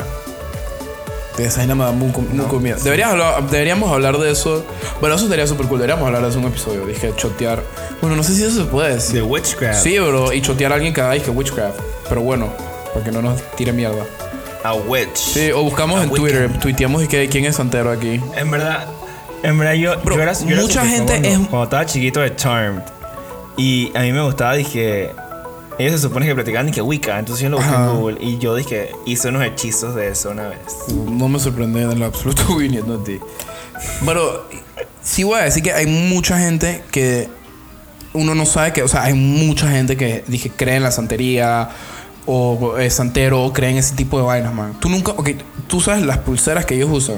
Esa vaina me da muy, muy No. miedo. Deberíamos hablar, deberíamos hablar de eso. Bueno, eso sería súper cool. Deberíamos hablar de eso en un episodio. Dije, chotear. Bueno, no sé si eso se puede decir. The Witchcraft. Sí, bro. Y chotear a alguien que haga que witchcraft. Pero bueno, para que no nos tire mierda. A witch. Sí, o buscamos A en. Twitter, tuiteamos y que quién es santero aquí. En verdad, en verdad yo, Bro, yo era, yo mucha gente cuando, es- cuando estaba chiquito de Charmed. Y a mí me gustaba, dije, ellos se supone que practicaban que Wicca, entonces yo lo busqué Ajá. en Google y yo dije, hice unos hechizos de eso una vez. No me sorprende en lo absoluto viniendo a ti. Pero sí voy a decir que hay mucha gente que uno no sabe que, o sea, hay mucha gente que dije cree en la santería o es santero o cree en ese tipo de vainas, man. Tú nunca, ok, tú sabes las pulseras que ellos usan.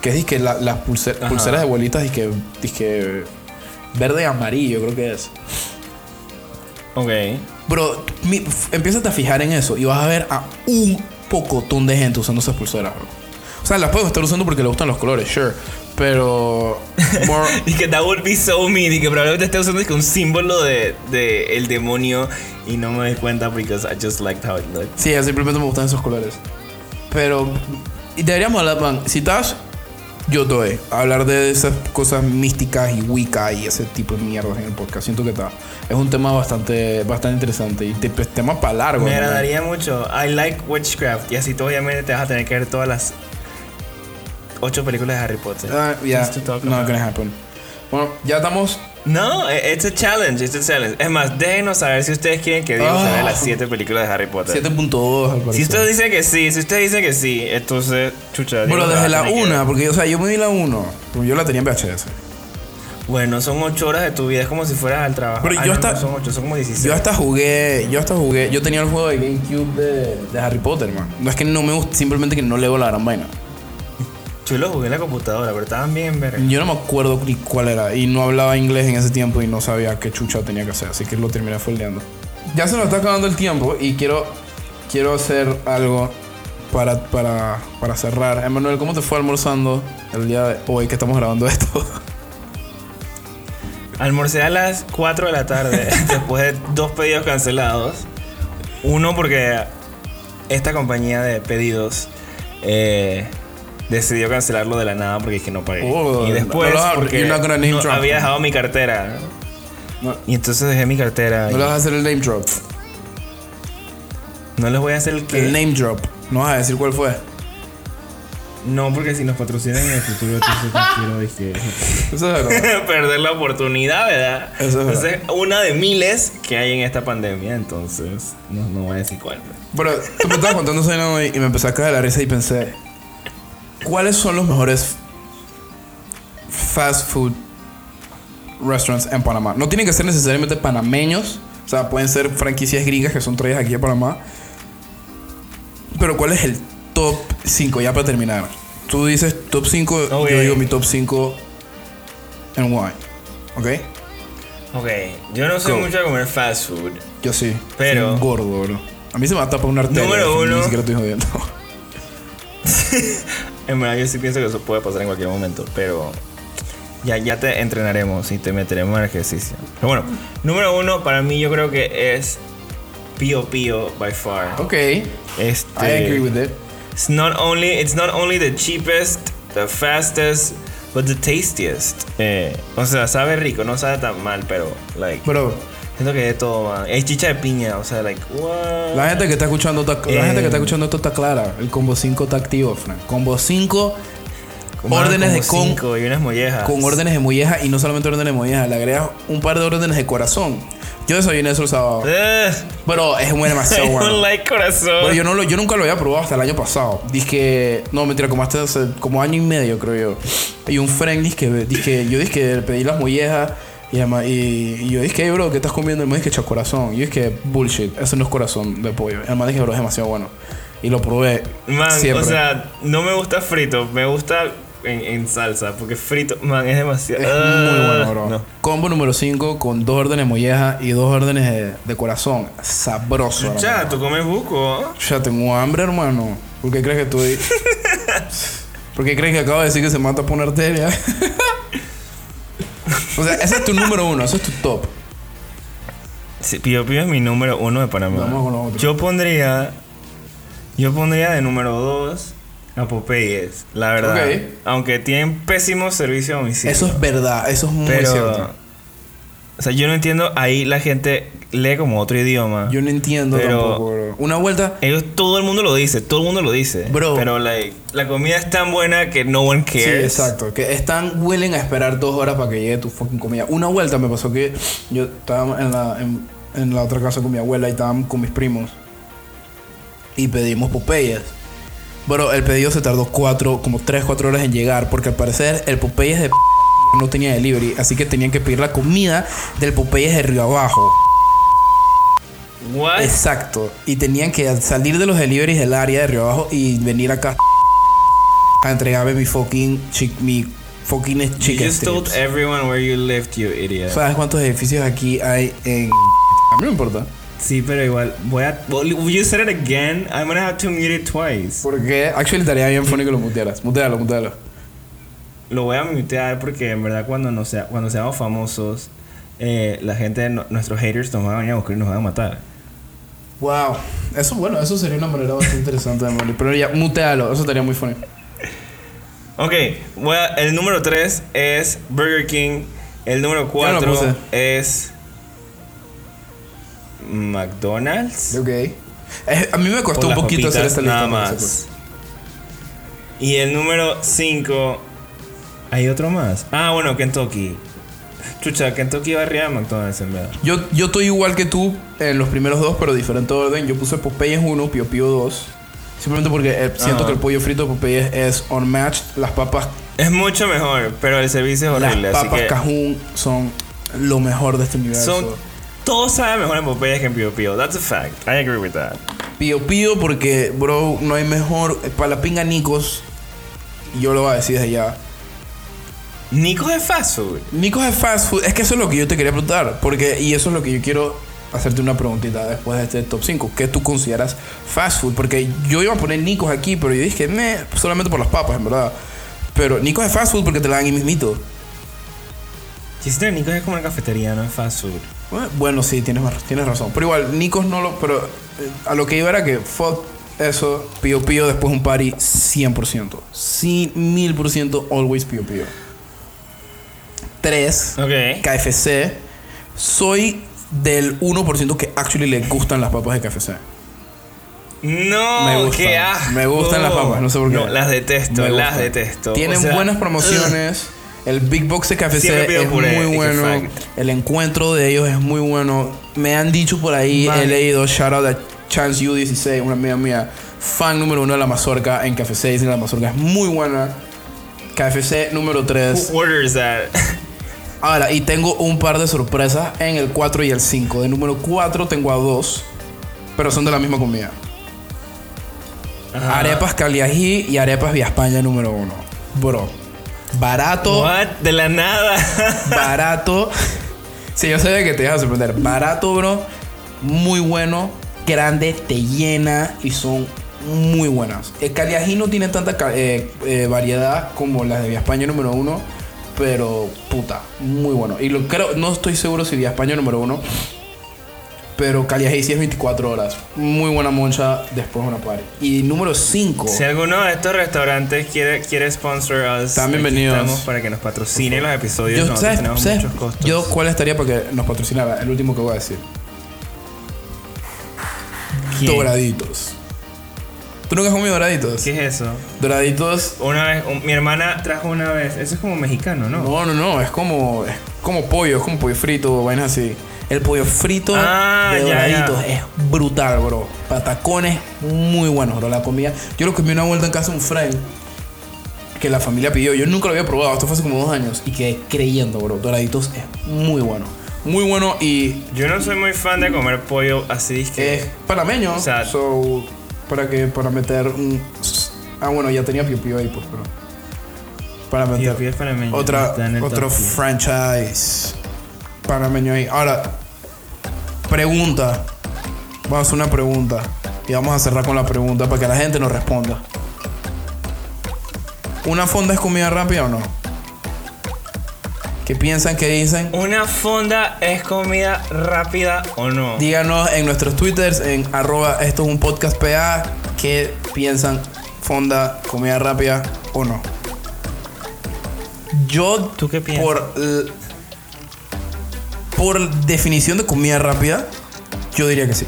Que es que la- las pulse- Ajá. pulseras de bolitas, dije, dije verde y amarillo, creo que es. Ok. Bro, mi, empiezas a fijar en eso y vas a ver a un pocotón de gente usando esas pulseras, bro. O sea, las puedo estar usando porque le gustan los colores, sure. Pero. more- Dije, that would be so me. Dije, probablemente esté usando un símbolo de, de el demonio y no me doy cuenta because I just liked how it looked. sí, simplemente me gustan esos colores. Pero. Y deberíamos hablar, man. Si estás. Yo doy. hablar de esas cosas místicas y Wicca y ese tipo de mierdas en el podcast. Siento que está. Es un tema bastante, bastante interesante y te, pues, tema para largo. Me ¿no? agradaría mucho. I like witchcraft. Y así tú obviamente te vas a tener que ver todas las ocho películas de Harry Potter. Ah, yeah, about. gonna happen. Bueno, ya estamos No, e, it's a challenge, it's a challenge. Es más, déjenos saber si ustedes quieren que vea Ah. las 7 películas de Harry Potter. 7.2 al parecer. Si ustedes dicen que sí, si ustedes dicen que sí, entonces, chucha. Bueno, desde la tener que- 1, porque o sea, yo me vi la 1, porque yo la tenía en VHS. Bueno, son 8 horas de tu vida, es como si fueras al trabajo. Pero Ah, yo no, hasta- no son 8, son como 16. Yo hasta jugué, yo hasta jugué, yo tenía el juego de GameCube de, de Harry Potter, man. No es que no me gusta, simplemente que no leo la gran vaina. Yo lo jugué en la computadora, pero estaban bien verga. Yo no me acuerdo ni cuál era y no hablaba inglés en ese tiempo y no sabía qué chucha tenía que hacer, así que lo terminé foldeando. Ya se nos está acabando el tiempo y quiero quiero hacer algo para, para, para cerrar. Emanuel, ¿cómo te fue almorzando el día de hoy que estamos grabando esto? Almorcé a las 4 de la tarde después de dos pedidos cancelados. Uno porque esta compañía de pedidos eh, decidió cancelarlo de la nada porque es que no pagué. Oh, y después no porque no había dejado mi cartera. No, Y entonces dejé mi cartera. no y le vas a hacer el name drop. no les voy a hacer el que... El name drop. No vas a decir cuál fue. No, porque si nos patrocinan en el futuro, entonces no quiero decir- Eso es verdad. perder la oportunidad, ¿verdad? Eso es verdad. Entonces, una de miles que hay en esta pandemia, entonces no, no voy a decir cuál. Pero tú me estabas contando esa y me empecé a caer la risa y pensé, ¿cuáles son los mejores fast food restaurants en Panamá? No tienen que ser necesariamente panameños, o sea, pueden ser franquicias gringas que son traídas aquí a Panamá. Pero ¿cuál es el top 5 ya para terminar? Tú dices top 5, Ok. yo digo mi top 5 en wine. ¿Ok? Ok, yo no soy Go. mucho de comer fast food. Yo sí. Pero- Soy gordo, bro. A mí se me va a tapar una arteria. Número Ni uno. siquiera estoy jodiendo. En verdad, yo sí pienso que eso puede pasar en cualquier momento, pero ya, ya te entrenaremos y te meteremos en ejercicio. Pero bueno, número uno para mí yo creo que es Pio Pio by far. Ok. Este, I agree with it. It's not only it's not only the cheapest, the fastest, but the tastiest. Eh, o sea, sabe rico, no sabe tan mal, pero like Pero siento que de todo, man. Hay chicha de piña, o sea, like what? la gente que está escuchando está- la Eh. gente que está escuchando esto está clara. El combo 5 está activo, Frank. Combo 5 Como órdenes de con cinco y unas mollejas. con órdenes de molleja y no solamente órdenes de molleja, le agregas un par de órdenes de corazón. Yo desayuné eso el sábado. Ugh, Pero es muy demasiado I bueno. don't like corazón. Pero yo, no lo, yo nunca lo había probado hasta el año pasado. Dije, no, mentira, como hace como año y medio, creo yo. Y un friend que, dije, yo dije pedí las mollejas y, además- y, y yo dije, hey, bro, ¿qué estás comiendo? Y me dije, corazón. Y yo dije, bullshit, eso no es corazón de pollo. Y además dije, bro, es demasiado bueno. Y lo probé. Man, siempre. o sea, no me gusta frito, me gusta en, en salsa, porque frito, man, es demasiado. es muy bueno, bro. No. Combo número 5 con dos órdenes de molleja y dos órdenes de, de corazón. Sabroso. Ya, tú comes buco. Ya tengo hambre, hermano. ¿Por qué crees que estoy.? ¿Por qué crees que acabo de decir que se mata por una arteria? o sea, ese es tu número uno, ese es tu top. Sí, Pío Pío es mi número uno de Panamá. Vamos con los otros. Yo pondría. Yo pondría de número dos a Popeyes, la verdad. Aunque tienen pésimo servicio a domicilio. Eso es verdad, eso es muy pero. cierto. O sea, yo no entiendo. Ahí la gente lee como otro idioma. Yo no entiendo Pero- tampoco, bro. Una vuelta. Ellos, todo el mundo lo dice, todo el mundo lo dice. Bro. Pero like, la comida es tan buena que no one Sí, cares. exacto. Que están willing a esperar dos horas para que llegue tu fucking comida. Una vuelta me pasó que yo estaba en la, en, en la otra casa con mi abuela y estábamos con mis primos. Y pedimos Popeyes. Pero el pedido se tardó cuatro, como tres, cuatro horas en llegar. Porque al parecer el Popeyes de p- no tenía delivery. Así que tenían que pedir la comida del Popeyes de Río Abajo. What? Exacto. Y tenían que salir de los deliveries del área de Río Abajo y venir acá a entregarme mi fucking chi- mi fucking You chicken just told everyone where you lived, you idiot. ¿Sabes cuántos edificios aquí hay en A mí no me importa. Sí, pero igual, voy a. well, You said it again. I'm gonna have to mute it twice. Porque actually estaría bien funny que lo mutearas. Mutealo, mutealo. Lo voy a mutear porque en verdad cuando, no sea, cuando seamos famosos, eh, la gente, no- nuestros haters nos van a venir a buscar y nos van a matar. Wow. Eso, bueno, eso sería una manera bastante interesante de morir. Pero ya, mutealo. Eso estaría muy funny. Ok, el número 3 es Burger King. El número Ya lo 4 puse. es McDonald's. Ok. Es- a mí me costó un poquito hacer esta lista. Nada más. Y el número 5. ¿Hay otro más? Ah, bueno, Kentucky. Chucha, Kentucky de McDonald's en verdad. Yo, yo estoy igual que tú en los primeros dos, pero diferente orden. Yo puse Popeyes 1, Pio Pio 2. Simplemente porque eh, siento que el pollo frito de Popeyes es unmatched. Las papas, Es mucho mejor, pero el servicio es horrible. las así papas que cajún son lo mejor de este universo. son, todo sabe mejor en Popeyes que en Pio Pio. That's a fact. I agree with that. Pío Pío porque, bro, no hay mejor. Para la pinga Nicos, yo lo voy a decir desde ya. Nico es fast food. Nicos es fast food. Es que eso es lo que yo te quería preguntar. Porque, y eso es lo que yo quiero hacerte una preguntita después de este top 5. ¿Qué tú consideras fast food? Porque yo iba a poner Nicos aquí, pero yo dije, meh, solamente por las papas, en verdad. Pero Nicos es fast food porque te la dan ahí mismito. Chiste, Nico es como una cafetería, no es fast food. Bueno, sí, tienes, tienes razón. Pero igual, Nicos no lo. Pero eh, a lo que iba era que fuck eso, Pío Pío después un party 100%. Sí, 1000% always Pío Pío. 3. Ok. KFC. Soy del 1% que actually le gustan las papas de KFC. No, Me gustan. qué asco. Me gustan las papas, no sé por qué. No, las detesto, las detesto. Tienen O sea, buenas promociones. El Big Box de KFC es puré, muy bueno. El encuentro de ellos es muy bueno. Me han dicho por ahí, Man. he leído, shout out a Chance U16, una amiga mía, fan número uno de la mazorca en KFC. Dicen que la mazorca es muy buena. KFC número 3. Who orders that? Ahora, y tengo un par de sorpresas en el 4 y el 5. De número 4 tengo a dos, pero son de la misma comida. Ajá. Arepas Caliají y arepas Vía España número 1. Bro, barato, What? De la nada. barato. Sí, yo sabía que te iba a sorprender. Barato, bro. Muy bueno. Grande, te llena y son muy buenas. El Caliají no tiene tanta eh, eh, variedad como las de Vía España número 1. Pero, puta, muy bueno. Y lo creo, no estoy seguro si Vía España número 1. Pero Caliají sí es 24 horas. Muy buena moncha después de una party. Y número 5. Si alguno de estos restaurantes quiere, quiere sponsor us, Están bienvenidos. Para que nos patrocine los episodios. Yo, Nosotros ¿sabes, tenemos sabes muchos costos. yo cuál estaría para que nos patrocinara? El último que voy a decir. ¿Quién? Doraditos. ¿Tú nunca has comido doraditos? ¿Qué es eso? Doraditos. Una vez, un- mi hermana trajo una vez. Eso es como mexicano, ¿no? No, no, no. Es como, es como pollo, es como pollo frito, vainas así. El pollo frito Ah, de doraditos ya. es brutal, bro. Patacones muy buenos, bro. La comida. Yo lo comí una vuelta en casa un friend que la familia pidió. Yo nunca lo había probado. Esto fue hace como dos años y quedé creyendo, bro. Doraditos es muy bueno. Muy bueno y Yo no soy muy fan de comer pollo así. Que es panameño. O sea- so, para que para meter un Ah, bueno, ya tenía Pio Pio ahí, pues, pero para meter panameño, otra otro top 10. franchise panameño ahí. Ahora pregunta. Vamos a hacer una pregunta y vamos a cerrar con la pregunta para que la gente nos responda. ¿Una fonda es comida rápida o no? ¿Qué piensan? ¿Qué dicen? ¿Una fonda es comida rápida o no? Díganos en nuestros twitters, en arroba esto es un podcast PA, qué piensan, fonda, comida rápida o no. Yo, ¿Tú qué piensas? Por, por definición de comida rápida, yo diría que sí.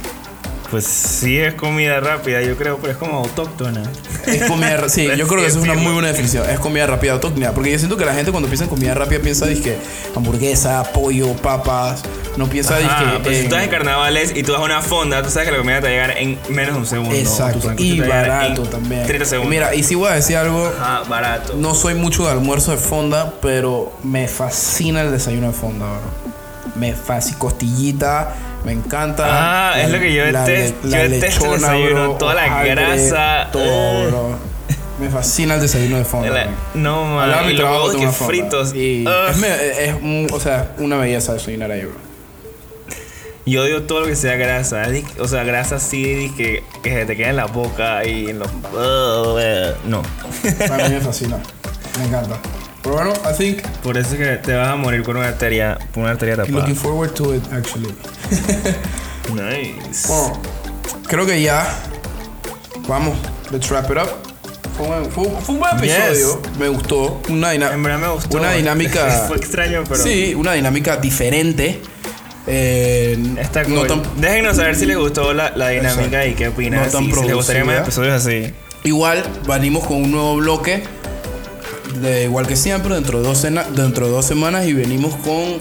Pues sí es comida rápida, yo creo, pero es como autóctona. Es comida Sí, yo creo que esa es una muy buena definición. Es comida rápida autóctona. Porque yo siento que la gente cuando piensa en comida rápida piensa que hamburguesa, pollo, papas. No piensa Ajá, dizque pero si en- tú estás en carnavales y tú vas a una fonda, tú sabes que la comida te va a llegar en menos de un segundo. Exacto. Y barato también. 30 segundos. Mira, y si voy a decir algo, Ajá, barato. no soy mucho de almuerzo de fonda, pero me fascina el desayuno de fonda, bro. Me fascina costillita, me encanta. Ah, es lo que yo detesto. Yo detesto el desayuno, toda la grasa, Todo, bro. Me fascina el desayuno de fonda. La- no, man. Hablaba de mi y los trabajo, huevos tengo que una fonda. fritos. Y es, es o sea, una belleza desayunar ahí, bro. Y odio todo lo que sea grasa. O sea, grasa así que, que se te queda en la boca y en los. No. A mí me fascina. Me encanta. Pero bueno, I think Por eso es que te vas a morir con una arteria, con una arteria tapada. looking forward to it, actually. Nice. Bueno, creo que ya. Vamos, let's wrap it up. Fue un, fue un- fue un buen Yes. episodio. Me gustó. Una, dina- En verdad me gustó. Una dinámica. Fue extraño, pero. Sí, una dinámica diferente. Eh, Está cool. no tan- Déjenos saber si les gustó la, la dinámica y qué opinan. No tan si, si les gustaría más producida. episodios así. igual, venimos con un nuevo bloque. De igual que siempre, dentro de, dos dentro de dos semanas y venimos con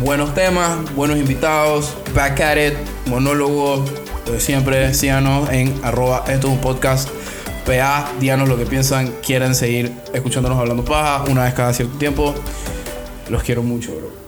buenos temas, buenos invitados, back at it, monólogo, lo de siempre, síganos en arroba esto es un podcast. PA, díganos lo que piensan, quieren seguir escuchándonos hablando paja una vez cada cierto tiempo. Los quiero mucho, bro.